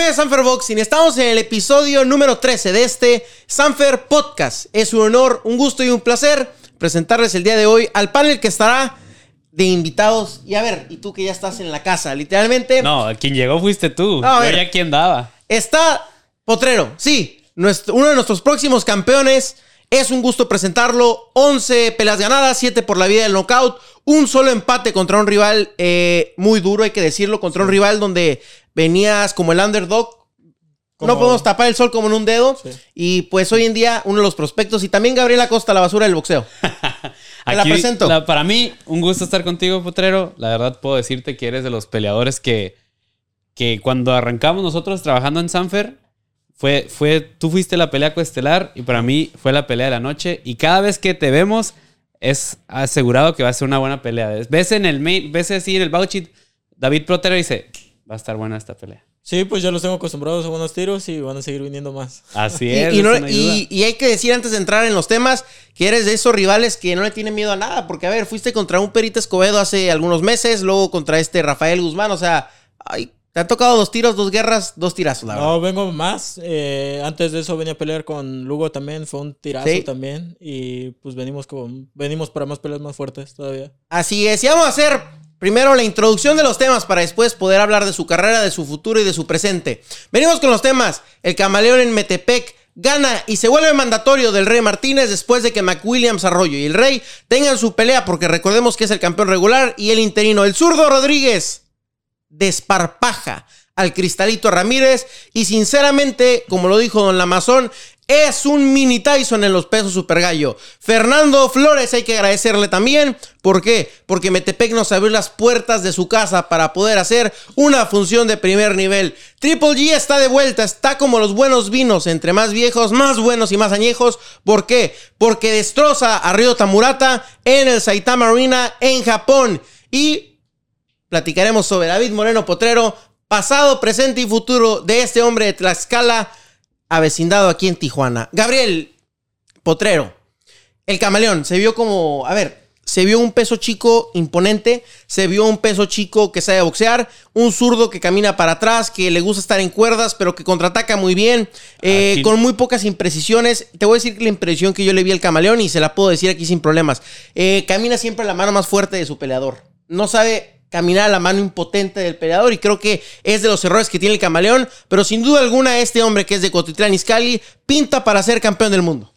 familia Sanfer Boxing, estamos en el episodio número 13 de este Sanfer Podcast. Es un honor, un gusto y un placer presentarles el día de hoy al panel que estará de invitados. Y a ver, y tú que ya estás en la casa, literalmente. No, quien llegó fuiste tú. No, a Yo ya quién daba. Está Potrero, sí, nuestro- uno de nuestros próximos campeones. Es un gusto presentarlo. 11 peleas ganadas, 7 por la vida del knockout. Un solo empate contra un rival eh, muy duro, hay que decirlo. Contra un rival donde venías como el underdog. Como- No podemos tapar el sol como en un dedo. Sí. Y pues hoy en día, uno de los prospectos. Y también Gabriela Costa, la basura del boxeo. Te la presento. la- para mí, un gusto estar contigo, Potrero. La verdad, puedo decirte que eres de los peleadores que, que cuando arrancamos nosotros trabajando en Sanfer, fue, fue, tú fuiste la pelea coestelar y para mí fue la pelea de la noche. Y cada vez que te vemos, es asegurado que va a ser una buena pelea. Ves en el main, ves así en el vouchit, David Potrero dice, va a estar buena esta pelea. Sí, pues ya los tengo acostumbrados a buenos tiros y van a seguir viniendo más. Así es. y no hay duda. y- y hay que decir antes de entrar en los temas que eres de esos rivales que no le tienen miedo a nada. Porque, a ver, fuiste contra un Perita Escobedo hace algunos meses, luego contra este Rafael Guzmán. O sea, ay, te han tocado dos tiros, dos guerras, dos tirazos, la verdad. No, vengo más. eh, antes de eso venía a pelear con Lugo también, fue un tirazo Sí. también. Y pues venimos con, venimos para más peleas más fuertes todavía. Así es, y vamos a hacer primero la introducción de los temas para después poder hablar de su carrera, de su futuro y de su presente. Venimos con los temas. El camaleón en Metepec gana y se vuelve mandatorio del Rey Martínez después de que McWilliams Arroyo y el Rey tengan su pelea, porque recordemos que es el campeón regular y el interino, el zurdo Rodríguez, desparpaja al Cristalito Ramírez y sinceramente, como lo dijo Don Lamazón, es un mini Tyson en los pesos super gallo. Fernando Flores hay que agradecerle también. ¿Por qué? Porque Metepec nos abrió las puertas de su casa para poder hacer una función de primer nivel. Triple G está de vuelta, está como los buenos vinos, entre más viejos, más buenos y más añejos. ¿Por qué? Porque destroza a Ryo Tamurata en el Saitama Arena en Japón. Y platicaremos sobre David Moreno Potrero, pasado, presente y futuro de este hombre de Tlaxcala, avecindado aquí en Tijuana. Gabriel Potrero, el camaleón, se vio como, a ver, se vio un peso chico imponente, se vio un peso chico que sabe boxear, un zurdo que camina para atrás, que le gusta estar en cuerdas, pero que contraataca muy bien, eh, con muy pocas imprecisiones. Te voy a decir la impresión que yo le vi al camaleón y se la puedo decir aquí sin problemas. Eh, camina siempre la mano más fuerte de su peleador. No sabe caminar a la mano impotente del peleador y creo que es de los errores que tiene el camaleón, pero sin duda alguna este hombre que es de Cotitlán Izcalli pinta para ser campeón del mundo.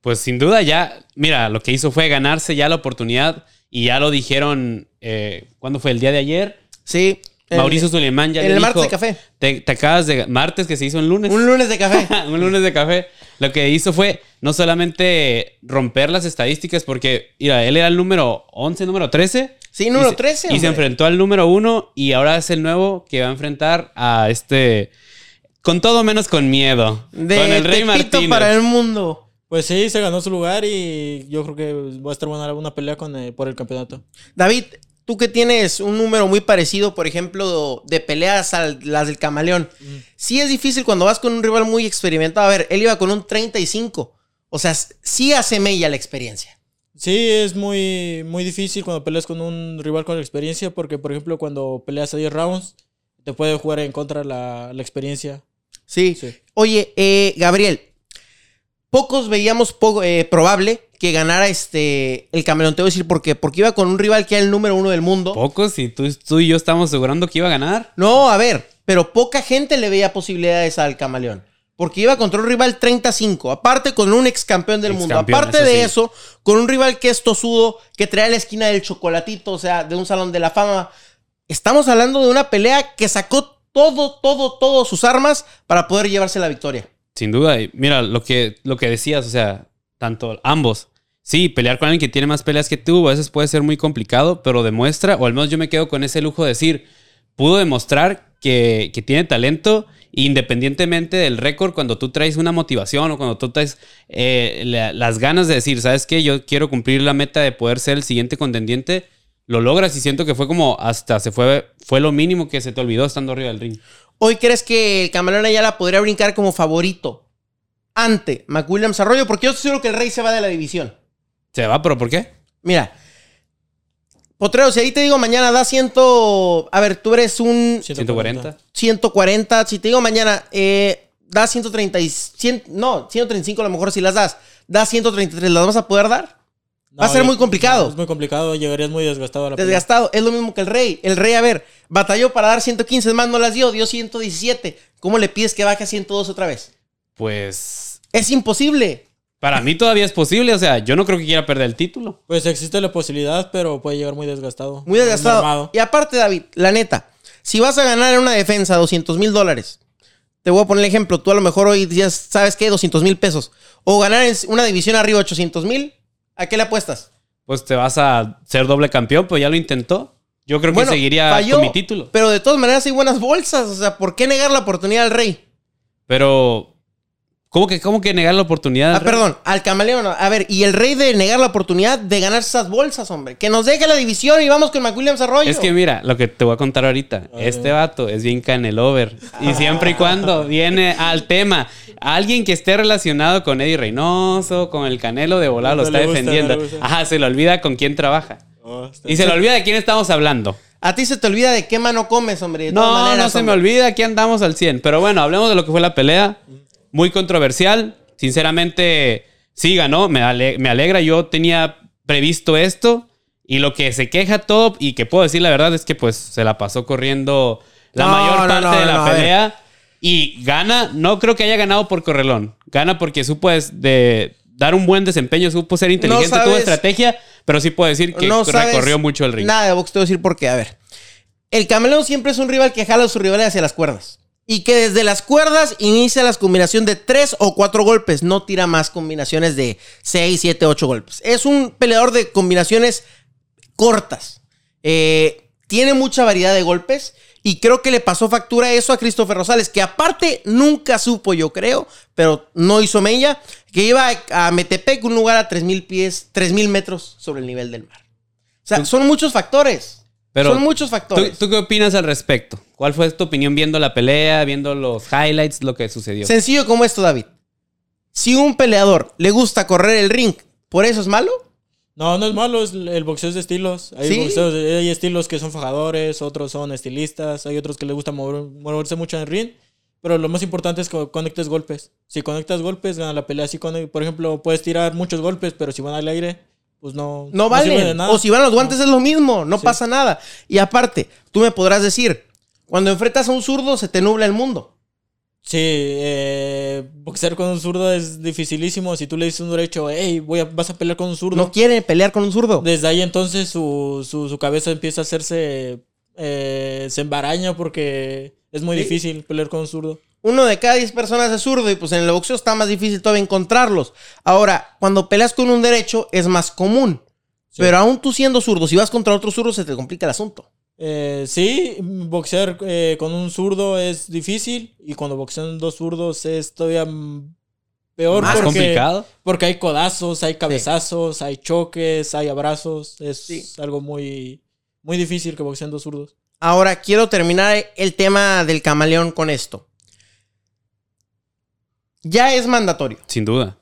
Pues sin duda ya, mira, lo que hizo fue ganarse ya la oportunidad y ya lo dijeron, eh, ¿cuándo fue? El día de ayer. Sí. el- Mauricio Suleiman ya en le el dijo, martes de café. Te, te acabas de... Martes que se hizo un lunes. Un lunes de café. un lunes de café. Lo que hizo fue no solamente romper las estadísticas porque, mira, él era el número 11, número 13. Sí, número y se- 13, Y se enfrentó al número 1 y ahora es el nuevo que va a enfrentar a este... Con todo menos con miedo. De con el Rey Martínez. para el mundo. Pues sí, se ganó su lugar y yo creo que va a estar buena una pelea con, eh, por el campeonato. David, tú que tienes un número muy parecido, por ejemplo, de peleas a las del camaleón, sí es difícil cuando vas con un rival muy experimentado. A ver, él iba con un 35. O sea, sí hace mella la experiencia. Sí, es muy, muy difícil cuando peleas con un rival con experiencia porque, por ejemplo, cuando peleas a 10 rounds, te puede jugar en contra la, la experiencia. Sí. Sí. Oye, eh, Gabriel, pocos veíamos poco, eh, probable que ganara este el camaleón. Te voy a decir por qué. Porque iba con un rival que era el número uno del mundo. Pocos y tú, tú y yo estamos asegurando que iba a ganar. No, a ver, pero poca gente le veía posibilidades al camaleón. Porque iba contra un rival 35, aparte con un ex campeón del mundo. Aparte eso de sí. eso, con un rival que es tosudo, que trae a la esquina del chocolatito, o sea, de un salón de la fama. Estamos hablando de una pelea que sacó todo, todo, todas sus armas para poder llevarse la victoria. Sin duda. Y mira, lo que, lo que decías, o sea, tanto ambos. Sí, pelear con alguien que tiene más peleas que tú a veces puede ser muy complicado, pero demuestra, o al menos yo me quedo con ese lujo de decir, pudo demostrar que, que tiene talento independientemente del récord, cuando tú traes una motivación o cuando tú traes eh, la- las ganas de decir, ¿sabes qué? Yo quiero cumplir la meta de poder ser el siguiente contendiente, lo logras y siento que fue como hasta se fue, fue lo mínimo que se te olvidó estando arriba del ring. ¿Hoy crees que el Camaleón Ayala podría brincar como favorito ante McWilliams Arroyo? Porque yo estoy seguro que el Rey se va de la división. ¿Se va? ¿Pero por qué? Mira, Potrero, si ahí te digo mañana da ciento. A ver, tú eres un 140. 140. Si te digo mañana, eh, da 130 y 100, no, 135 a lo mejor si las das. Da 133, ¿las vas a poder dar? Va a ser muy complicado. no, es muy complicado, llegarías muy desgastado a la pelea. Desgastado. Es lo mismo que el rey. El rey, a ver, batalló para dar 115, es más, no las dio, dio 117. ¿Cómo le pides que baje a 102 otra vez? Pues Es imposible. Para mí todavía es posible. O sea, yo no creo que quiera perder el título. Pues existe la posibilidad, pero puede llegar muy desgastado. Muy desgastado. Y aparte, David, la neta, si vas a ganar en una defensa 200 mil dólares, te voy a poner el ejemplo, tú a lo mejor hoy días, ¿sabes qué? 200 mil pesos. O ganar en una división arriba 800 mil, ¿a qué le apuestas? Pues te vas a ser doble campeón, pues ya lo intentó. Yo creo que Bueno, seguiría falló, con mi título. Pero de todas maneras hay buenas bolsas, o sea, ¿por qué negar la oportunidad al rey? Pero, ¿cómo que, cómo que negar la oportunidad? Ah, perdón, al camaleón. A ver, y el rey de negar la oportunidad de ganar esas bolsas, hombre. Que nos deje la división y vamos con McWilliams Arroyo. Es que mira, lo que te voy a contar ahorita. Este vato es bien canelover. Y siempre y cuando viene al tema, alguien que esté relacionado con Eddie Reynoso, con el Canelo de volada, lo está gusta, defendiendo. no. Ajá, se le olvida con quién trabaja. Oh, Y se le olvida de quién estamos hablando. A ti se te olvida de qué mano comes, hombre. de todas No, maneras, no se me olvida, aquí andamos al 100. Pero bueno, hablemos de lo que fue la pelea. Muy controversial. Sinceramente, sí ganó. Me, ale- me alegra. Yo tenía previsto esto. Y lo que se queja todo, y que puedo decir la verdad, es que pues se la pasó corriendo la No, mayor no, parte no, de la pelea. Y gana, no creo que haya ganado por correlón. Gana porque supo de dar un buen desempeño, supo ser inteligente, tuvo sabes- estrategia, pero sí puedo decir que recorrió mucho el ring. Nada de box, te voy a decir por qué. A ver. El camaleón siempre es un rival que jala a su rival hacia las cuerdas. Y que desde las cuerdas inicia la combinación de tres o cuatro golpes. No tira más combinaciones de seis, siete, ocho golpes. Es un peleador de combinaciones cortas. Eh, tiene mucha variedad de golpes. Y creo que le pasó factura eso a Christopher Rosales, que aparte nunca supo, yo creo, pero no hizo mella, que iba a, Metepec, un lugar a 3.000 pies, 3.000 metros sobre el nivel del mar. O sea, son muchos factores. Pero son muchos ¿Tú, factores. tú qué opinas al respecto? ¿Cuál fue tu opinión viendo la pelea, viendo los highlights, lo que sucedió? Sencillo como esto, David. Si un peleador le gusta correr el ring, ¿por eso es malo? No, no es malo, es- el boxeo es de estilos. Hay, ¿Sí? boxeos- hay estilos que son fajadores, otros son estilistas, hay otros que les gusta mover- moverse mucho en el ring. Pero lo más importante es que conectes golpes. Si conectas golpes, gana la pelea. Si por ejemplo, puedes tirar muchos golpes, pero si van al aire, pues no, No valen. nada. O si van los guantes es lo mismo, no Sí. pasa nada. Y aparte, tú me podrás decir, cuando enfrentas a un zurdo se te nubla el mundo. Sí, eh, boxear con un zurdo es dificilísimo. Si tú le dices un derecho, hey, voy a, vas a pelear con un zurdo. No quiere pelear con un zurdo. Desde ahí entonces su, su, su cabeza empieza a hacerse. eh, se embaraña porque es muy Sí. difícil pelear con un zurdo. Uno de cada 10 personas es zurdo y pues en el boxeo está más difícil todavía encontrarlos. Ahora, cuando peleas con un derecho es más común. Sí. Pero aún tú siendo zurdo, si vas contra otro zurdo se te complica el asunto. Eh, sí, boxear eh, con un zurdo es difícil y cuando boxean dos zurdos es todavía peor Más porque, complicado. porque hay codazos, hay cabezazos, hay choques, hay abrazos. Es Sí. algo muy, muy difícil que boxean dos zurdos. Ahora, quiero terminar el tema del camaleón con esto. Ya es mandatorio. Sin duda.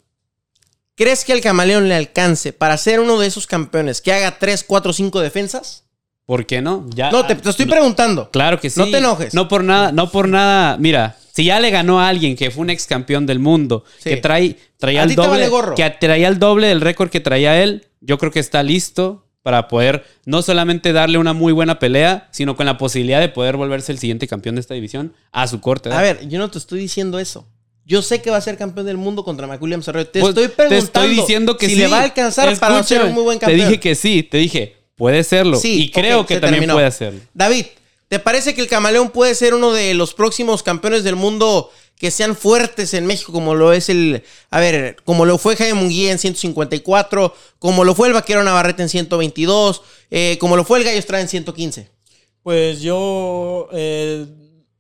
¿Crees que al camaleón le alcance para ser uno de esos campeones que haga 3, 4, 5 defensas? ¿Por qué no? Ya, No, te, te estoy no, preguntando. Claro que sí. No te enojes. No por nada, no por nada. Mira, si ya le ganó a alguien que fue un ex campeón del mundo, Sí. que trae, traía el doble, vale gorro. que traía el doble del récord que traía él, yo creo que está listo para poder no solamente darle una muy buena pelea, sino con la posibilidad de poder volverse el siguiente campeón de esta división a su corte. A ver, yo no te estoy diciendo eso. Yo sé que va a ser campeón del mundo contra McWilliams Arroyo. Te Pues, estoy preguntando Te estoy diciendo que si sí. le va a alcanzar para ser Escúchame, un muy buen Te campeón. dije que sí, te dije, puede serlo. Sí, y creo que también terminó. puede hacerlo. David, ¿te parece que el camaleón puede ser uno de los próximos campeones del mundo que sean fuertes en México, como lo es el. A ver, como lo fue Jaime Munguía en 154, como lo fue el Vaquero Navarrete en 122, eh, como lo fue el Gallo Estrada en 115? Pues yo eh,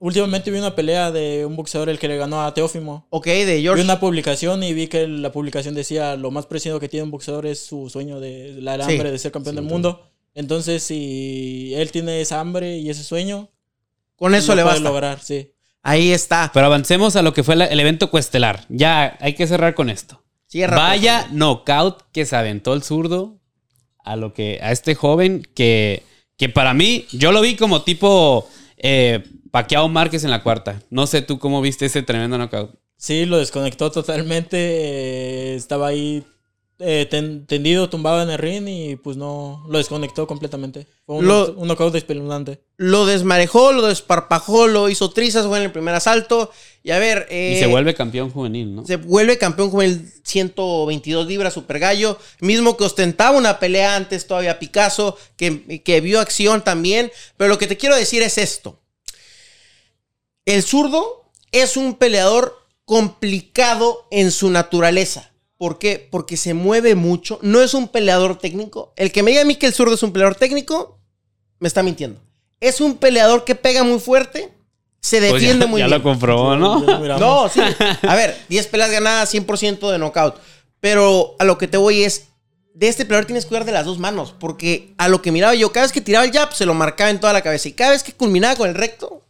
últimamente vi una pelea de un boxeador el que le ganó a Teófimo. Ok, de Vi George. una publicación y vi que la publicación decía lo más preciado que tiene un boxeador es su sueño de la Sí. hambre de ser campeón del mundo. Entonces, si él tiene esa hambre y ese sueño, Con eso lo le puede basta. lograr, sí. Ahí está. Pero avancemos a lo que fue la- el evento cuestelar. Ya hay que cerrar con esto. Cierra, Vaya knockout que se aventó el zurdo a lo que a este joven que, que para mí, yo lo vi como tipo eh, Paquiao Márquez en la cuarta. No sé tú cómo viste ese tremendo knockout. Sí, lo desconectó totalmente. eh, estaba ahí eh, ten- tendido, tumbado en el ring y pues no, lo desconectó completamente. Fue un, Lo- un knockout. Lo desmarejó, lo desparpajó, lo hizo trizas, fue en el primer asalto. Y a ver, eh, y se vuelve campeón juvenil, ¿no? se vuelve campeón con el 122 libras Super Gallo, mismo que ostentaba una pelea antes todavía Picasso, que, que vio acción también. Pero lo que te quiero decir es esto. El zurdo es un peleador complicado en su naturaleza. ¿Por qué? Porque se mueve mucho. No es un peleador técnico. El que me diga a mí que el zurdo es un peleador técnico, me está mintiendo. Es un peleador que pega muy fuerte, se Pues defiende ya, muy ya bien. lo comprobó, ¿no? Ya. No, sí. A ver, 10 peleas ganadas, 100% de knockout. Pero a lo que te voy es, de este peleador tienes que cuidar de las dos manos. Porque a lo que miraba yo, cada vez que tiraba el jab, se lo marcaba en toda la cabeza. Y cada vez que culminaba con el recto,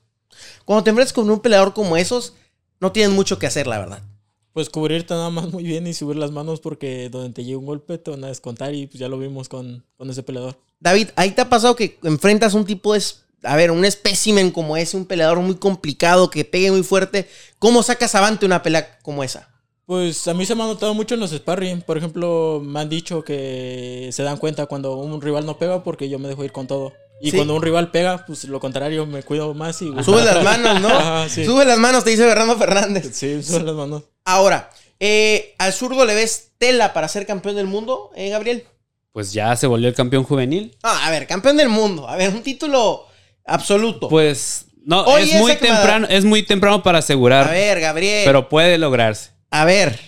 cuando te enfrentas con un peleador como esos, no tienes mucho que hacer, la verdad. Pues cubrirte nada más muy bien y subir las manos porque donde te llegue un golpe te van a descontar y pues ya lo vimos con, con ese peleador. David, ahí te ha pasado que enfrentas un tipo de... A ver, un espécimen como ese, un peleador muy complicado, que pegue muy fuerte. ¿Cómo sacas avante una pelea como esa? Pues a mí se me ha notado mucho en los sparring. Por ejemplo, me han dicho que se dan cuenta cuando un rival no pega porque yo me dejo ir con todo. Y Sí. cuando un rival pega, pues lo contrario, me cuido más y... Sube las manos, ¿no? Ajá, sí. Sube las manos, te dice Fernando Fernández. Sí, sube las manos. Ahora, eh, ¿al zurdo le ves tela para ser campeón del mundo, eh, Gabriel? Pues ya se volvió el campeón juvenil. Ah, a ver, campeón del mundo. A ver, un título absoluto. Pues no, es muy da- temprano, es muy temprano para a asegurar, ver, Gabriel. pero puede lograrse. a ver.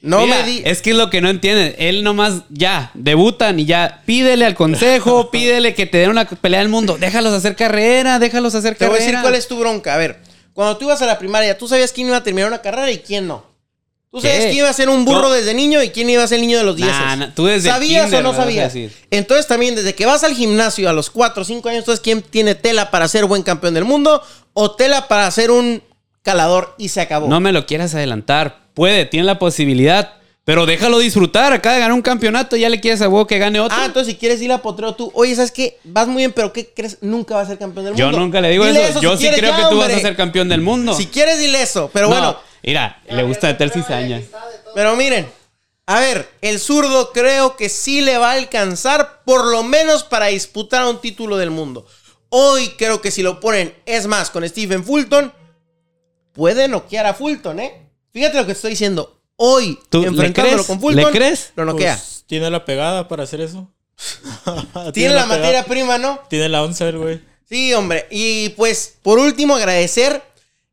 No Mira, me di. Es que es lo que no entienden. Él nomás ya debutan y ya pídele al consejo, pídele que te den una pelea del mundo. Déjalos hacer carrera, déjalos hacer Te voy carrera. a decir cuál es tu bronca. A ver, cuando tú ibas a la primaria, tú sabías quién iba a terminar una carrera y quién no. Tú sabías quién iba a ser un burro No. desde niño y quién iba a ser el niño de los 10. Nah, nah, tú desde el ¿Sabías kinder o no sabías? Entonces también, desde que vas al gimnasio a los 4 o 5 años, entonces quién tiene tela para ser buen campeón del mundo o tela para ser un calador y se acabó. No me lo quieras adelantar. Puede, tiene la posibilidad. Pero déjalo disfrutar. Acaba de ganar un campeonato y ya le quieres a huevo que gane otro. Ah, entonces si quieres ir a potreo tú, oye, ¿sabes qué? Vas muy bien, pero ¿qué crees? Nunca vas a ser campeón del Yo mundo. nunca le digo Dile eso. Yo si sí quieres creo ya, que tú vas a ser campeón del mundo. Si quieres, dile eso. Pero No, bueno, Mira, le gusta meter cizaña. pero miren. A ver, el zurdo creo que sí le va a alcanzar por lo menos para disputar un título del mundo. Hoy creo que si lo ponen, es más, con Stephen Fulton, puede noquear a Fulton, ¿eh? Fíjate lo que estoy diciendo. Hoy, ¿Tú le enfrentándolo crees? con Fulton, ¿Le crees? lo noquea. Pues, tiene la pegada para hacer eso. Tiene la materia prima, ¿no? Tiene la el güey. Sí, hombre. Y pues, por último, agradecer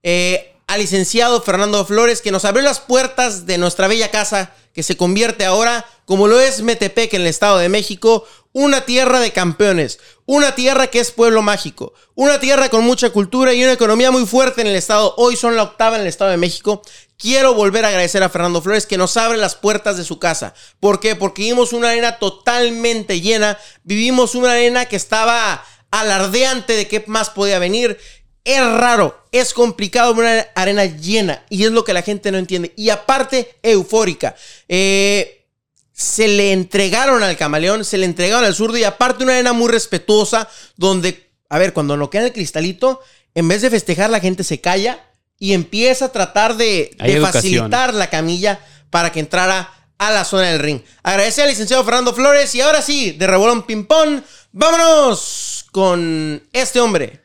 eh, al licenciado Fernando Flores que nos abrió las puertas de nuestra bella casa que se convierte ahora, como lo es Metepec en el Estado de México, una tierra de campeones, una tierra que es pueblo mágico, una tierra con mucha cultura y una economía muy fuerte en el Estado. Hoy son la octava en el Estado de México. Quiero volver a agradecer a Fernando Flores que nos abre las puertas de su casa. ¿Por qué? Porque vimos una arena totalmente llena, vivimos una arena que estaba alardeante de qué más podía venir. Es raro, es complicado una arena llena y es lo que la gente no entiende. Y aparte, eufórica. Eh, se le entregaron al camaleón, se le entregaron al zurdo y aparte una arena muy respetuosa donde, a ver, cuando no queda el cristalito, en vez de festejar la gente se calla y empieza a tratar de, facilitar la camilla para que entrara a la zona del ring. Agradecer al licenciado Fernando Flores y ahora sí, de rebolón ping-pong, vámonos con este hombre.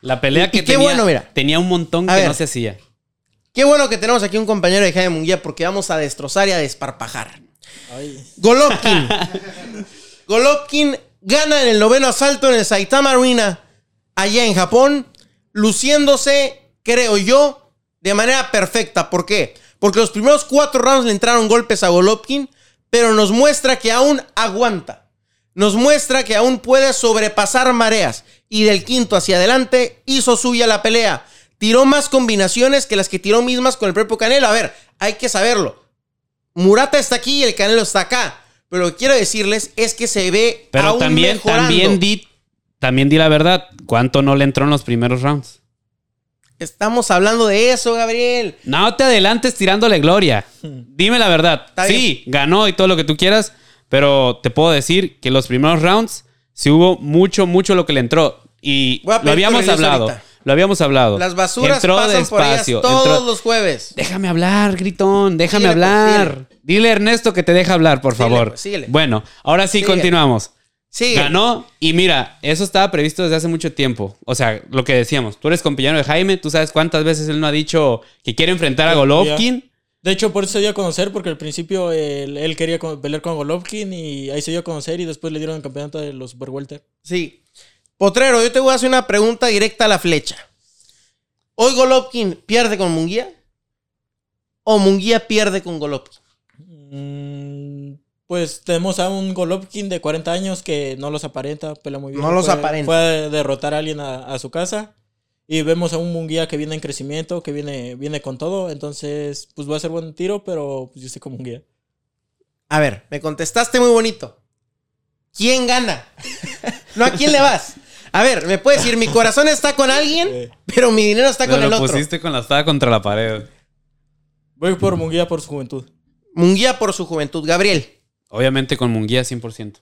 La pelea Y- que y qué tenía, bueno, mira. tenía un montón A que ver. no se hacía. Qué bueno que tenemos aquí un compañero de Jaime Munguía porque vamos a destrozar y a desparpajar. Ay. Golovkin. Golovkin gana en el noveno asalto en el Saitama Arena allá en Japón, luciéndose, creo yo, de manera perfecta. ¿Por qué? Porque los primeros cuatro rounds le entraron golpes a Golovkin, pero nos muestra que aún aguanta. Nos muestra que aún puede sobrepasar mareas. Y del quinto hacia adelante hizo suya la pelea. Tiró más combinaciones que las que tiró mismas con el propio Canelo. A ver, hay que saberlo. Murata está aquí y el Canelo está acá. Pero lo que quiero decirles es que se ve Pero aún también, mejorando. también di, también di la verdad. ¿Cuánto no le entró en los primeros rounds? Estamos hablando de eso, Gabriel. No te adelantes tirándole gloria. Dime la verdad. Sí, ganó y todo lo que tú quieras. Pero te puedo decir que los primeros rounds sí hubo mucho, mucho lo que le entró. Y lo habíamos hablado. ahorita. Lo habíamos hablado. Las basuras entró pasan por ellas todos entró- los jueves. Déjame hablar, gritón. Déjame Síguele, pues, hablar. Dile a Ernesto que te deja hablar, por Síguele, favor. pues. Bueno, ahora sí Síguele. continuamos. Sí. Ganó y mira, eso estaba previsto desde hace mucho tiempo. O sea, lo que decíamos, tú eres compañero de Jaime, tú sabes cuántas veces él no ha dicho que quiere enfrentar a. Golovkin. De hecho, por eso se dio a conocer, porque al principio él, él quería pelear con Golovkin y ahí se dio a conocer y después le dieron el campeonato de los Super Welter. Sí. Potrero, yo te voy a hacer una pregunta directa a la flecha. ¿Hoy Golovkin pierde con Munguía? ¿O Munguía pierde con Golovkin? Pues tenemos a un Golovkin de 40 años que no los aparenta, pelea muy bien. No los Fue- aparenta. Fue a derrotar a alguien a, a su casa. Y vemos a un Munguía que viene en crecimiento, que viene, viene con todo. Entonces, pues va a ser buen tiro, pero pues, yo estoy con Munguía. A ver, me contestaste muy bonito. ¿Quién gana? no, ¿a quién le vas? A ver, me puedes decir, mi corazón está con alguien, pero mi dinero está Pero con el lo otro. pusiste con la espada contra la pared. voy por Munguía por su juventud. Munguía por su juventud. Gabriel. Obviamente con Munguía 100%.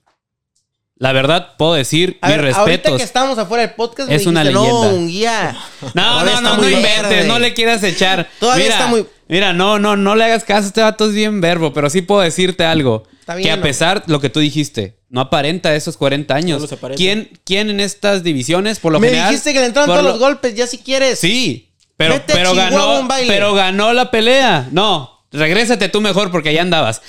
La verdad, puedo decir A mis ver, ahorita respetos. que estamos afuera del podcast, Es me una dijiste, leyenda. No, Munguía. No, no, no, no inventes, verde. no le quieras echar. Todavía mira, está muy- Mira, no, no, no le hagas caso, este vato es bien verbo, pero sí puedo decirte algo. Está bien, que a pesar lo que tú dijiste, no aparenta esos 40 años. No los aparenta. ¿Quién, ¿Quién en estas divisiones, por lo me general? dijiste que le entraron todos lo- los golpes, ya si quieres. Sí, pero, Vete pero ganó, a un baile. pero ganó la pelea. No, regrésate tú mejor porque allá andabas.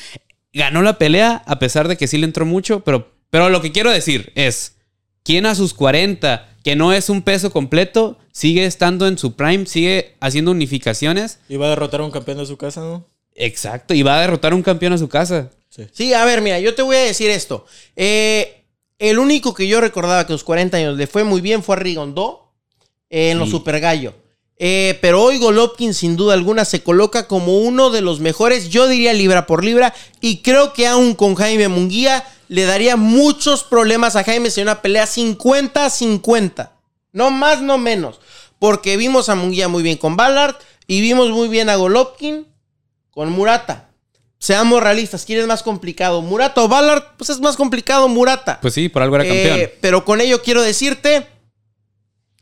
Ganó la pelea a pesar de que sí le entró mucho, pero, pero lo que quiero decir es, ¿quién a sus 40, que no es un peso completo, sigue estando en su prime, sigue haciendo unificaciones? Y va a derrotar a un campeón de su casa, ¿no? Exacto, y va a derrotar a un campeón a su casa. Sí. Sí, a ver, mira, yo te voy a decir esto. Eh, el único que yo recordaba que a los 40 años le fue muy bien fue a Rigondo eh, en los. Super Gallo. Eh, pero hoy Golovkin, sin duda alguna, se coloca como uno de los mejores, yo diría libra por libra, y creo que aún con Jaime Munguía le daría muchos problemas a Jaime si una pelea 50-50. No más, no menos. Porque vimos a Munguía muy bien con Ballard y vimos muy bien a Golovkin con Murata. Seamos realistas, ¿quién es más complicado? ¿Murata o Ballard? Pues es más complicado Murata. Pues sí, por algo era campeón. Eh, pero con ello quiero decirte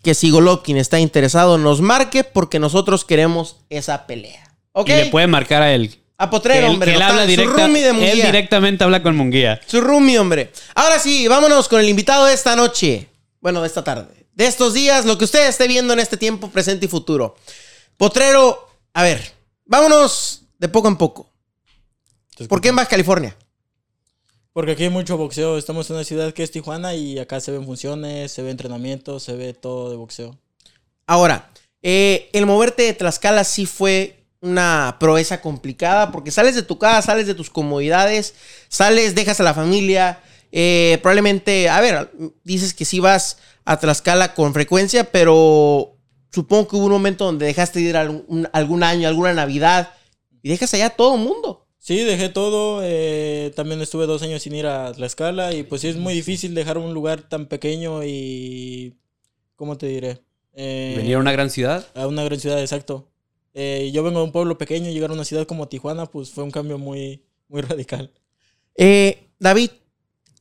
que si Golovkin está interesado, nos marque porque nosotros queremos esa pelea. ¿Ok? Y le puede marcar a él. A Que Potrero, él, hombre. que él habla directa, roomie de él directamente habla con Munguía. Su roomie, hombre. Ahora sí, vámonos con el invitado de esta noche. Bueno, de esta tarde. De estos días, lo que usted esté viendo en este tiempo presente y futuro. Potrero, a ver, vámonos de poco en poco. ¿Por qué en Baja California? Porque aquí hay mucho boxeo. Estamos en una ciudad que es Tijuana y acá se ven funciones, se ve entrenamiento, se ve todo de boxeo. Ahora, eh, el moverte de Tlaxcala sí fue una proeza complicada porque sales de tu casa, sales de tus comodidades, sales, dejas a la familia. eh, probablemente, a ver, dices que sí vas a Tlaxcala con frecuencia, pero supongo que hubo un momento donde dejaste de ir algún, algún año, alguna Navidad y dejas allá a todo el mundo. Sí, dejé todo. eh, también estuve dos años sin ir a Tlaxcala y pues sí es muy difícil dejar un lugar tan pequeño y... ¿Cómo te diré? Eh, Venir a una gran ciudad. a una gran ciudad, exacto. Eh, yo vengo de un pueblo pequeño, llegar a una ciudad como Tijuana, pues fue un cambio muy, muy radical. Eh, David,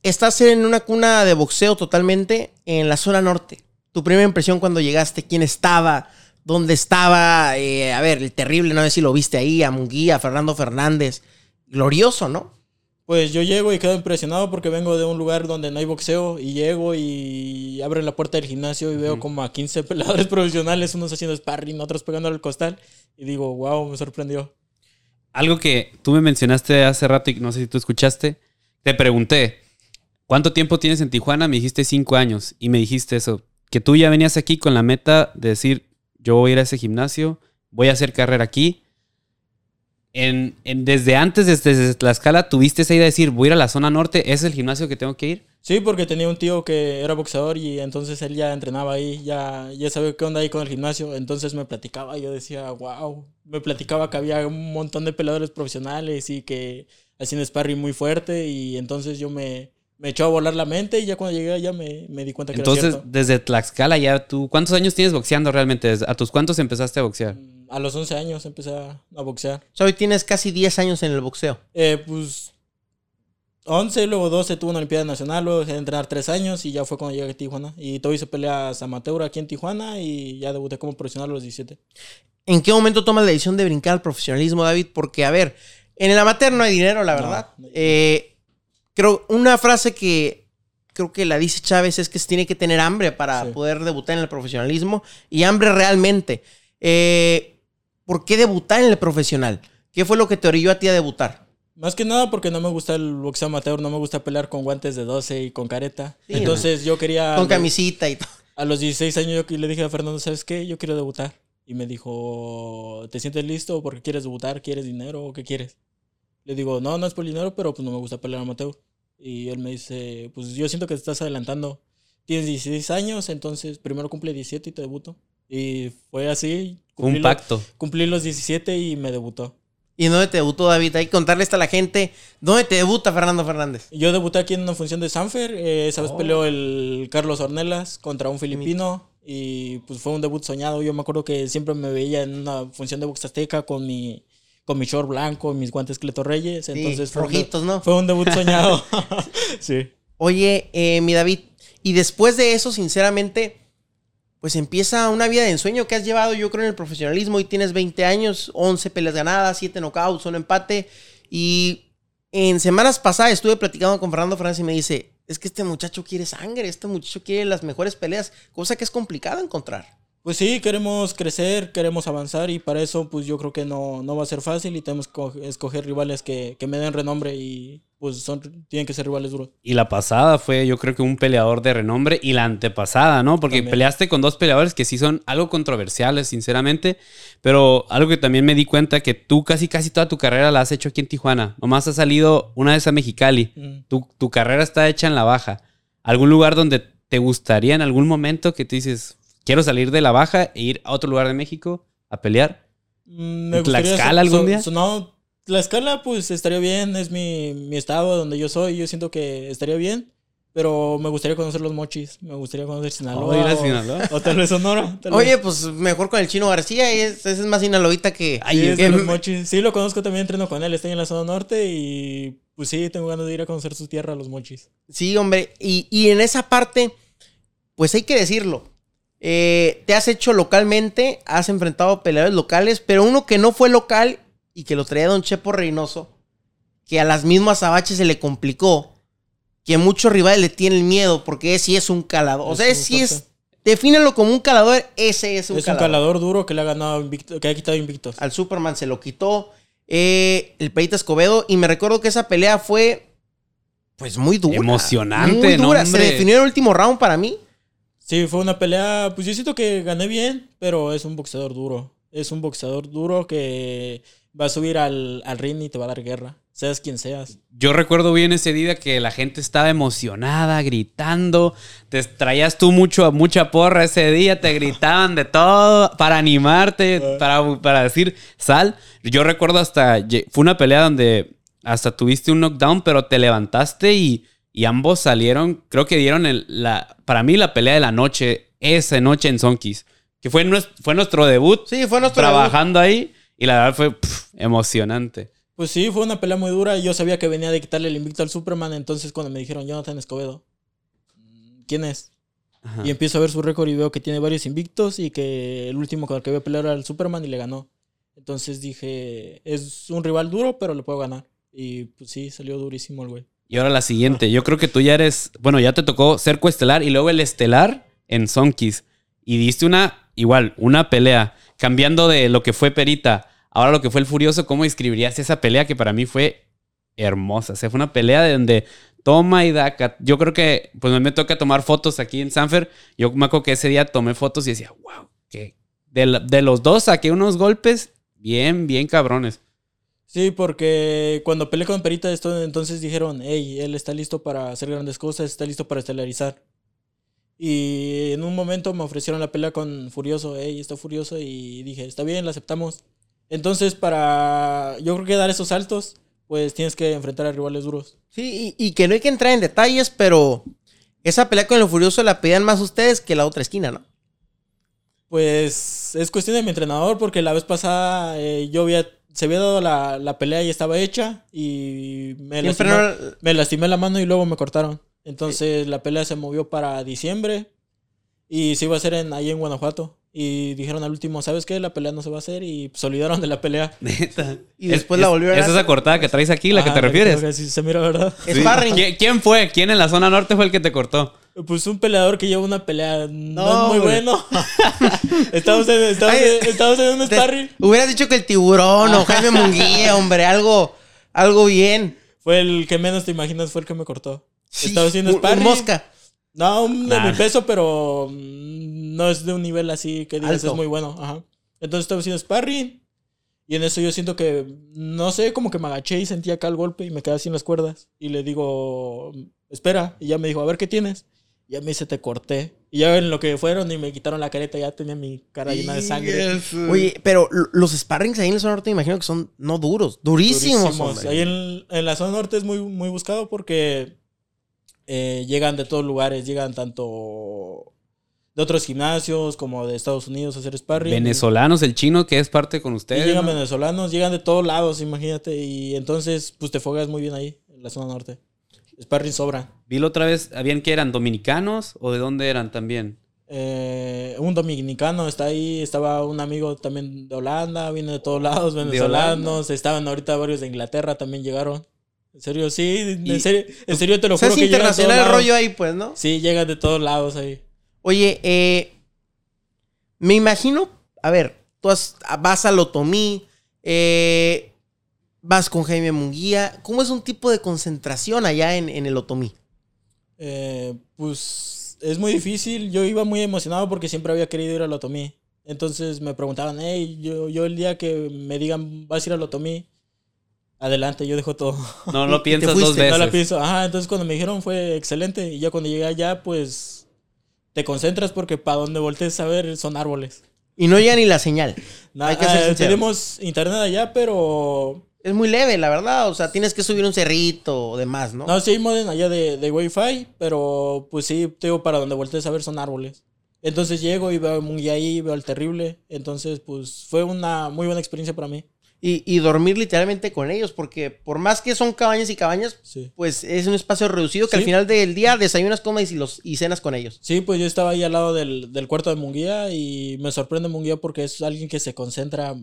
estás en una cuna de boxeo totalmente en la zona norte. Tu primera impresión cuando llegaste, quién estaba, dónde estaba, Eh, a ver, el terrible, no sé si lo viste ahí, a Munguía, a Fernando Fernández. Glorioso, ¿no? Pues yo llego y quedo impresionado porque vengo de un lugar donde no hay boxeo y llego y abren la puerta del gimnasio y veo como a 15 peleadores profesionales, unos haciendo sparring, otros pegando al costal y digo, wow, me sorprendió. Algo que tú me mencionaste hace rato y no sé si tú escuchaste. Te pregunté, ¿cuánto tiempo tienes en Tijuana? Me dijiste cinco años y me dijiste eso, que tú ya venías aquí con la meta de decir, yo voy a ir a ese gimnasio, voy a hacer carrera aquí. En, en- desde antes, desde, Tlaxcala, tuviste esa idea de decir, voy a ir a la zona norte, ¿ese es el gimnasio que tengo que ir? Sí, porque tenía un tío que era boxeador y entonces él ya entrenaba ahí, ya, ya sabía qué onda ahí con el gimnasio. Entonces me platicaba yo decía, wow. Me platicaba que había un montón de peleadores profesionales y que hacían sparring muy fuerte. Y entonces yo me, me echó a volar la mente y ya cuando llegué allá me, me di cuenta que Entonces, era cierto. desde Tlaxcala ya tú, ¿cuántos años tienes boxeando realmente? ¿A tus cuántos empezaste a boxear? Mm, A los 11 años empecé a, a boxear. O sea, hoy tienes casi 10 años en el boxeo. Eh, pues 11, luego 12 tuve una Olimpiada Nacional, luego dejé de entrenar 3 años y ya fue cuando llegué a Tijuana. Y todo hice peleas amateur aquí en Tijuana y ya debuté como profesional a los 17. ¿En qué momento tomas la decisión de brincar al profesionalismo, David? Porque, a ver, en el amateur no hay dinero, la No, verdad. no hay dinero. Eh, creo, una frase que creo que la dice Chávez es que se tiene que tener hambre para Sí. poder debutar en el profesionalismo y hambre realmente. Eh, ¿Por qué debutar en el profesional? ¿Qué fue lo que te orilló a ti a debutar? Más que nada porque no me gusta el boxeo amateur, no me gusta pelear con guantes de 12 y con careta. Sí, Entonces yo quería... Con camisita y todo. A los 16 años yo le dije a Fernando, ¿sabes qué? Yo quiero debutar. Y me dijo, ¿te sientes listo? porque quieres debutar? ¿Quieres dinero o qué quieres? Le digo, no, no es por el dinero, pero pues no me gusta pelear amateur. Y él me dice, pues yo siento que te estás adelantando. Tienes 16 años, entonces primero cumple 17 y te debuto. Y fue así. Un pacto. Cumplí los 17 y me debutó. ¿Y dónde te debutó David? Hay que contarle esto a la gente. ¿Dónde te debuta Fernando Fernández? Yo debuté aquí en una función de Sanfer. eh, esa vez Oh. peleó el Carlos Ornelas contra un filipino. Y pues fue un debut soñado. Yo me acuerdo que siempre me veía en una función de box azteca con mi, con mi short blanco y mis guantes Cleto Reyes. Entonces Sí, fue, un rojitos, ¿no? fue un debut soñado. sí. Oye, eh, mi David, y después de eso, sinceramente, pues empieza una vida de ensueño que has llevado, yo creo, en el profesionalismo y tienes 20 años, 11 peleas ganadas, 7 knockouts, un empate. Y en semanas pasadas estuve platicando con Fernando Fernández y me dice, es que este muchacho quiere sangre, este muchacho quiere las mejores peleas, cosa que es complicado encontrar. Pues sí, queremos crecer, queremos avanzar y para eso pues yo creo que no, no va a ser fácil y tenemos que co- escoger rivales que, que me den renombre y pues son, tienen que ser rivales duros. Y la pasada fue, yo creo que un peleador de renombre. Y la antepasada, ¿no? Porque También. peleaste con dos peleadores que sí son algo controversiales, sinceramente. Pero algo que también me di cuenta que tú casi, casi toda tu carrera la has hecho aquí en Tijuana. Nomás has salido una vez a Mexicali. Mm. Tu, tu carrera está hecha en la baja. ¿Algún lugar donde te gustaría en algún momento que te dices, quiero salir de la baja e ir a otro lugar de México a pelear? Mm, Me ¿En gustaría Tlaxcala algún día? no, Tlaxcala pues estaría bien, es mi, mi estado donde yo soy, yo siento que estaría bien, pero me gustaría conocer los mochis, me gustaría conocer Sinaloa. Oh, ir a o- Sinaloa. O, tal vez Sonora. tal Oye, pues mejor con el chino García, ese es más sinaloíta que... Ay, Sí, es que- los mochis. Sí, lo conozco también, entreno con él, está en la zona norte y pues sí, tengo ganas de ir a conocer su tierra, los mochis. Sí, hombre. Y, y en esa parte, pues hay que decirlo. Eh, te has hecho localmente, has enfrentado peleadores locales, pero uno que no fue local y que lo traía Don Chepo Reynoso, que a las mismas abaches se le complicó, que muchos rivales le tienen miedo porque sí es un calador. O Es sea, muy sí es, defínelo como un calador, ese es un es calador. un calador duro que le ha ganado invicto, que ha quitado invictos. Al Superman se lo quitó. eh, el Perita Escobedo. Y me recuerdo que esa pelea fue. Pues muy dura. Emocionante, Muy no, dura. Se definió en el último round para mí. Sí, fue una pelea, pues yo siento que gané bien, pero es un boxeador duro. Es un boxeador duro que va a subir al, al ring y te va a dar guerra, seas quien seas. Yo recuerdo bien ese día que la gente estaba emocionada, gritando. Te traías tú mucho, mucha porra ese día, te gritaban de todo para animarte, para, para decir sal. Yo recuerdo hasta, fue una pelea donde hasta tuviste un knockdown, pero te levantaste y, y ambos salieron, creo que dieron el- la, para mí la pelea de la noche, esa noche en Sonkis, que fue, nues- fue nuestro debut Sí, fue nuestro. trabajando ahí y la verdad fue emocionante. Pues sí, fue una pelea muy dura y yo sabía que venía de quitarle el invicto al Superman, entonces cuando me dijeron Jonathan Escobedo, "Mm, ¿quién es? Ajá. Y empiezo a ver su récord y veo que tiene varios invictos y que el último con el que voy a pelear era el Superman y le ganó. Entonces dije, es un rival duro, pero le puedo ganar. Y pues sí, salió durísimo el güey. Y ahora la siguiente. Yo creo que tú ya eres. Bueno, ya te tocó ser coestelar y luego el estelar en Sonkis. Y diste una. Igual, una pelea. Cambiando de lo que fue Perita. Ahora lo que fue el Furioso. ¿Cómo describirías esa pelea que para mí fue hermosa? O sea, fue una pelea de donde toma y daca. Yo creo que. Pues me toca tomar fotos aquí en Sanfer. Yo me acuerdo que ese día tomé fotos y decía, wow, que. De, de los dos saqué unos golpes bien, bien cabrones. Sí, porque cuando peleé con Perita, esto, entonces dijeron, hey, él está listo para hacer grandes cosas, está listo para estelarizar. Y en un momento me ofrecieron la pelea con Furioso, hey, está Furioso, y dije, está bien, la aceptamos. Entonces, para, yo creo que dar esos saltos, pues tienes que enfrentar a rivales duros. Sí, y, y que no hay que entrar en detalles, pero esa pelea con el Furioso la pedían más ustedes que la otra esquina, ¿no? Pues es cuestión de mi entrenador, porque la vez pasada eh, yo había se había dado la, la pelea y estaba hecha y me lastimé, no- me lastimé la mano y luego me cortaron. Entonces la pelea se movió para diciembre y se iba a hacer en, ahí en Guanajuato. Y dijeron al último, ¿sabes qué? La pelea no se va a hacer y se olvidaron de la pelea. Neta. Y después la volvieron a ¿Es esa cortada que traes aquí, la que Ajá, te refieres? creo que sí se mira, ¿verdad? Sí. Sparring. ¿Quién, quién fue? ¿Quién en la zona norte fue el que te cortó? Pues un peleador que lleva una pelea no, No, es muy hombre. bueno. estamos, en, estamos, Ay, en, estamos en un Te- sparring. hubieras dicho que el tiburón o Jaime Munguía, hombre, algo, algo bien. Fue el que menos te imaginas, fue el que me cortó. Sí, Estaba haciendo un- un sparring. mosca. No, un de mi peso, pero mm, no es de un nivel así que digas Alto. es muy bueno. Ajá. Entonces estaba haciendo sparring. Y en eso yo siento que, no sé, como que me agaché y sentí acá el golpe y me quedé así en las cuerdas. Y le digo, espera. Y ya me dijo, a ver qué tienes. Y ya me dice, te corté. Y ya en lo que fueron y me quitaron la careta, ya tenía mi cara llena de sangre. Oye, pero lo- los sparrings ahí en el zona norte me imagino que son no duros, durísimos. Ahí en, en la zona norte es muy, muy buscado porque eh, llegan de todos lugares, llegan tanto de otros gimnasios como de Estados Unidos a hacer sparring. Venezolanos, el chino que es parte con Y ustedes. llegan ¿no? venezolanos, llegan de todos lados, imagínate. Y entonces, pues te fogas muy bien ahí, en la zona norte. Sparring sobra. Vi la otra vez, ¿habían que eran dominicanos o de dónde eran también? Eh, un dominicano está ahí, estaba un amigo también de Holanda, viene de todos lados, venezolanos, estaban ahorita varios de Inglaterra, también llegaron. En serio, sí, Y- en serio, en serio te lo O sea, juro es que internacional el rollo ahí, pues, ¿no? Sí, llegan de todos lados ahí. Oye, eh, me imagino, a ver, tú has- vas al Otomí, eh, vas con Jaime Munguía. ¿Cómo es un tipo de concentración allá en, en el Otomí? Eh, pues es muy difícil. Yo iba muy emocionado porque siempre había querido ir al Otomí. Entonces me preguntaban, hey, yo, yo el día que me digan, vas a ir al Otomí, adelante, yo dejo todo. No lo piensas dos veces. No la pienso. Ajá, entonces cuando me dijeron fue excelente. Y ya cuando llegué allá, pues te concentras porque para donde voltees a ver son árboles. Y no llega ni la señal. Na- Hay que ser ah, sincero. tenemos internet allá, pero Es muy leve, la verdad. O sea, tienes que subir un cerrito o demás, ¿no? No, sí hay modem allá de, de Wi-Fi, pero pues sí, te digo, para donde voltees a ver son árboles. Entonces llego y veo muy ahí, veo el terrible. Entonces, pues fue una muy buena experiencia para mí. Y, y dormir literalmente con ellos, porque por más que son cabañas y cabañas, Sí. pues es un espacio reducido que al Sí. final del día desayunas, comes y, los, y cenas con ellos. Sí, pues yo estaba ahí al lado del, del cuarto de Munguía y me sorprende Munguía porque es alguien que se concentra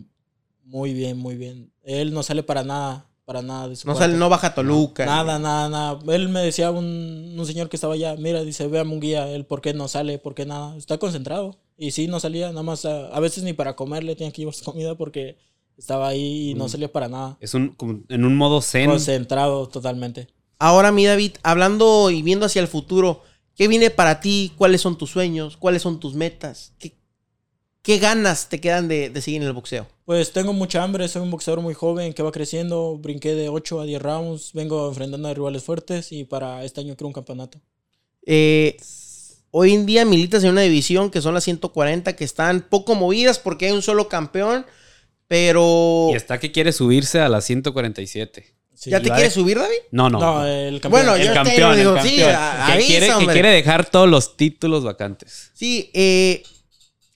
muy bien, muy bien. Él no sale para nada, para nada de su No, cuarto. sale, no baja Toluca. Nada, nada, nada. Él me decía un, un señor que estaba allá, mira, dice, ve a Munguía, él por qué no sale, por qué nada. Está concentrado. Y sí, no salía, nada más a, a veces ni para comer le tenía que llevar su comida porque estaba ahí y no Mm. salía para nada. Es un, como en un modo zen. Concentrado totalmente. Ahora, mi David, hablando y viendo hacia el futuro, ¿qué viene para ti? ¿Cuáles son tus sueños? ¿Cuáles son tus metas? ¿Qué, qué ganas te quedan de, de seguir en el boxeo? Pues tengo mucha hambre, soy un boxeador muy joven que va creciendo, brinqué de 8 a 10 rounds, vengo enfrentando a rivales fuertes y para este año quiero un campeonato. Eh, hoy en día militas en una división que son las 140, que están poco movidas porque hay un solo campeón, pero... Y está que quiere subirse a la 147. Sí. ¿Ya te quieres de- subir, David? No, no. No, el campeón. Bueno, el yo te campeón, digo, el sí, campeón. que, avisa, quiere, que quiere dejar todos los títulos vacantes. Sí, eh,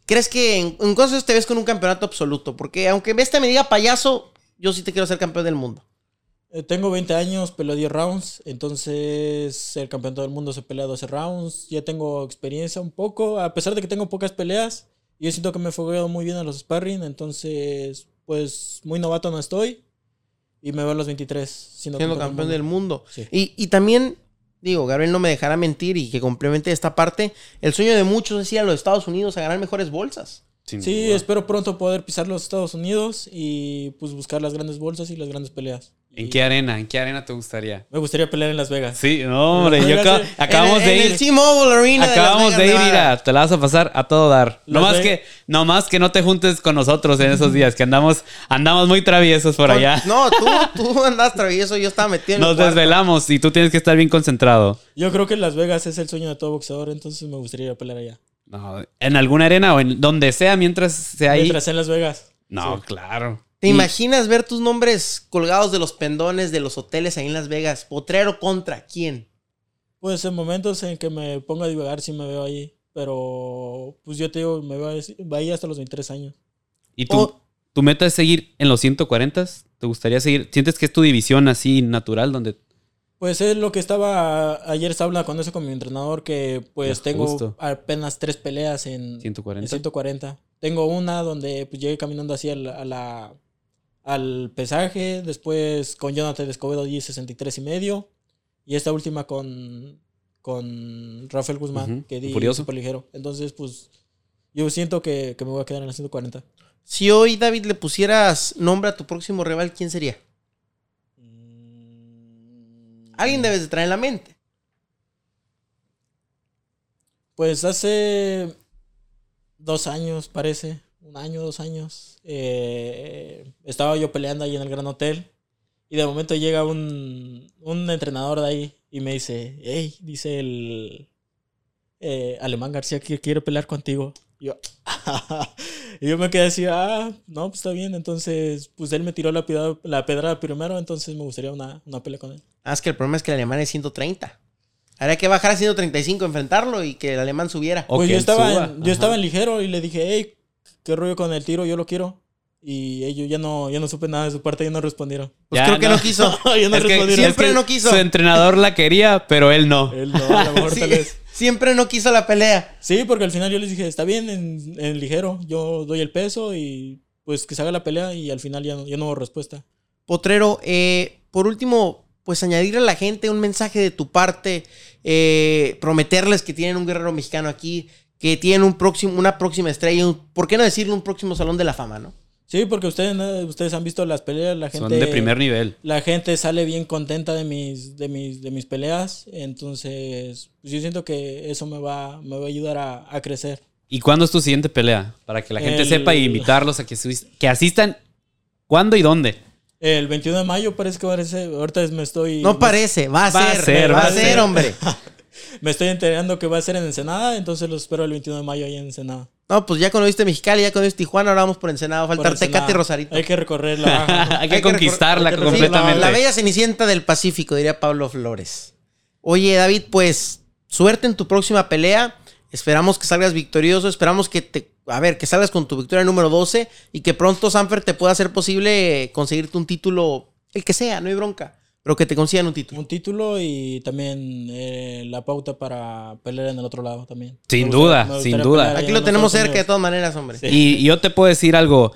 ¿crees que en, en cosas te ves con un campeonato absoluto? Porque aunque este me diga payaso, yo sí te quiero ser campeón del mundo. Eh, Tengo 20 años, peleo 10 rounds, entonces el campeonato del mundo se pelea 12 rounds, ya tengo experiencia un poco, a pesar de que tengo pocas peleas, yo siento que me he fogueado muy bien a los sparring, entonces pues muy novato no estoy y me veo a los 23 siendo, Siendo campeón del mundo. Sí. Y, y también, digo, Gabriel no me dejará mentir y que complemente esta parte, el sueño de muchos es ir a los Estados Unidos a ganar mejores bolsas. Sin Sí, duda. espero pronto poder pisar los Estados Unidos y pues buscar las grandes bolsas y las grandes peleas. ¿En qué arena? ¿En qué arena te gustaría? Me gustaría pelear en Las Vegas. Sí, no, hombre. Yo eh. acabamos En- de en ir. el T-Mobile Arena Acabamos de ir, mira, te la vas a pasar a todo dar. Las Nomás Ve- que, nomás que no te juntes con nosotros en esos días, que andamos, andamos muy traviesos por allá. No, tú, tú andas travieso, yo estaba metido en Nos el desvelamos y tú tienes que estar bien concentrado. Yo creo que Las Vegas es el sueño de todo boxeador, entonces me gustaría ir a pelear allá. No, en alguna arena o en donde sea mientras sea ahí. Mientras en Las Vegas. No, Sí. claro. ¿Te Y- imaginas ver tus nombres colgados de los pendones de los hoteles ahí en Las Vegas? ¿Potrero contra quién? Pues en momentos en que me ponga a divagar sí me veo ahí. Pero pues yo te digo, me veo ahí- hasta los 23 años. ¿Y tú? ¿Tu meta es seguir en los 140? ¿Te gustaría seguir? ¿Sientes que es tu división así natural donde Pues es lo que estaba. Ayer estaba hablando con eso con mi entrenador. Que pues Ya, tengo justo. apenas tres peleas en, 140? en 140. Tengo una donde pues llegué caminando así a la, al pesaje. Después con Jonathan Escobedo allí 63 y medio. Y esta última con, con Rafael Guzmán, que di Furioso. super ligero. Entonces, pues yo siento que, que me voy a quedar en la 140. Si hoy, David, le pusieras nombre a tu próximo rival, ¿quién sería? Alguien debes de traer en la mente. Pues hace dos años, parece. Un año, dos años. eh, estaba yo peleando ahí en el Gran Hotel. Y de momento llega un, un entrenador de ahí y me dice, hey, dice el eh, Alemán García que quiere pelear contigo. Y yo, y yo me quedé así, ah, no, pues está bien. Entonces, pues él me tiró la, pida- la pedrada primero, entonces me gustaría una, una pelea con él. Ah, es que el problema es que el alemán es 130. Habría que bajar a 135, enfrentarlo y que el alemán subiera. O pues que yo estaba, en, yo estaba en ligero y le dije, hey, qué rollo con el tiro, yo lo quiero. Y ellos ya no, ya no supe nada de su parte, ya no respondieron. Pues Ya, creo que no. quiso. ya no Es que respondieron. siempre es que no quiso. Su entrenador la quería, pero él no. Él no, a lo mejor Sí, tal vez. siempre no quiso la pelea. Sí, porque al final yo les dije, está bien en, en ligero, yo doy el peso y pues que se haga la pelea y al final ya no, ya no hubo respuesta. Potrero, eh, por último, pues añadirle a la gente un mensaje de tu parte, eh, prometerles que tienen un guerrero mexicano aquí, que tienen un próximo, una próxima estrella, un- ¿por qué no decirle un próximo salón de la fama, no? Sí, porque ustedes, ¿no? ustedes han visto las peleas, la gente... Son de primer nivel. La gente sale bien contenta de mis, de mis, de mis peleas, entonces pues yo siento que eso me va, me va a ayudar a, a crecer. ¿Y cuándo es tu siguiente pelea? Para que la gente El- sepa y invitarlos a que, asistan. ¿Cuándo y dónde? El 21 de mayo parece que va a ser, ahorita me estoy... No parece, va a Va a ser, ser, va va a a ser, ser. hombre. Me estoy enterando que va a ser en Ensenada, entonces los espero el 21 de mayo ahí en Ensenada. No, pues ya conociste Mexicali, ya conociste Tijuana, ahora vamos por Ensenada. Tecate y Rosarito. Hay que recorrer la baja. ¿no? Hay que Hay que conquistarla recor- hay que completamente. La bella cenicienta del Pacífico, diría Pablo Flores. Oye, David, pues suerte en tu próxima pelea. Esperamos que salgas victorioso. Esperamos que te. A ver, que salgas con tu victoria número 12 y que pronto Sanfer te pueda hacer posible conseguirte un título, el que sea, no hay bronca. Pero que te consigan un título. Un título y también eh, la pauta para pelear en el otro lado también. Sin duda, sin duda. Aquí lo tenemos cerca de todas maneras, hombre. Sí. Y, y yo te puedo decir algo.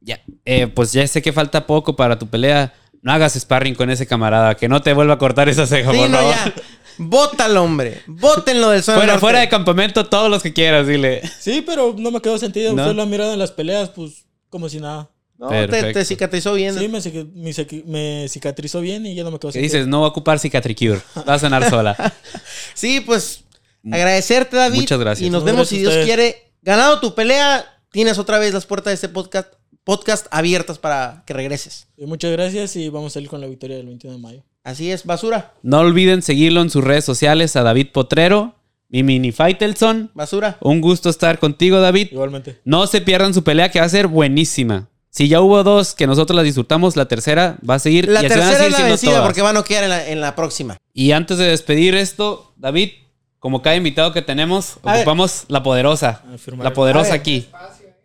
Ya, eh, pues ya sé que falta poco para tu pelea. No hagas sparring con ese camarada. Que no te vuelva a cortar esa ceja, Sí, por no, favor. ya. Bótalo, hombre. Bótenlo del Fuera, norte. fuera de campamento, todos los que quieras, dile. Sí, pero no me quedó sentido. ¿No? Usted lo ha mirado en las peleas, pues como si nada. No, te, cicatrizó bien. Sí, me, cic- me cic- me cicatrizó bien y ya no me quedó Que sentido. dices, no va a ocupar Cicatricure. Va a sonar sola. Sí, pues agradecerte, David. Muchas gracias. Y nos No, vemos si Dios quiere. Ganado tu pelea, tienes otra vez las puertas de este podcast, podcast abiertas para que regreses. Y muchas gracias y vamos a salir con la victoria del 21 de mayo. Así es, basura, No olviden seguirlo en sus redes sociales a David Potrero, mi mini Faitelson. basura. Un gusto estar contigo, David. Igualmente. No se pierdan su pelea que va a ser buenísima. Si ya hubo dos que nosotros las disfrutamos, la tercera va a seguir. La y van a tercera seguir es la vencida todas. porque va a noquear en la, en la próxima. Y antes de despedir esto, David, como cada invitado que tenemos, A ver. ocupamos la poderosa. La poderosa ver. aquí.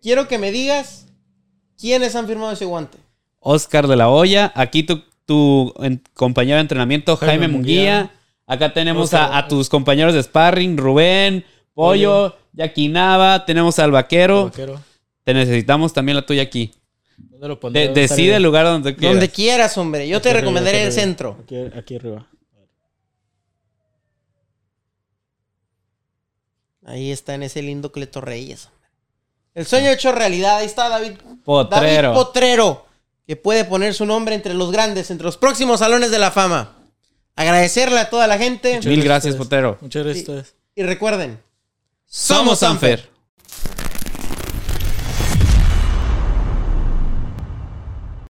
Quiero que me digas quiénes han firmado ese guante. Oscar de la Hoya. Aquí tu, tu en- compañero de entrenamiento, Jaime, Jaime Munguía. Munguía. Acá tenemos Oscar. a, a tus compañeros de sparring, Rubén, Pollo, Jackie Nava. Tenemos al vaquero. Vaquero. Te necesitamos también la tuya aquí. ¿Dónde lo pondré? De- ¿Dónde decide estaría? el lugar donde quieras. Donde quieras, hombre. Yo te arriba, recomendaré el arriba. centro. Aquí, aquí arriba. Ahí está en ese lindo Cleto Reyes. hombre. El sueño hecho realidad. Ahí está David. Potrero. David Potrero. Que puede poner su nombre entre los grandes, entre los próximos salones de la fama. Agradecerle a toda la gente. Mil gracias, ustedes. Potrero. Muchas gracias ustedes. Y recuerden, Somos Sanfer.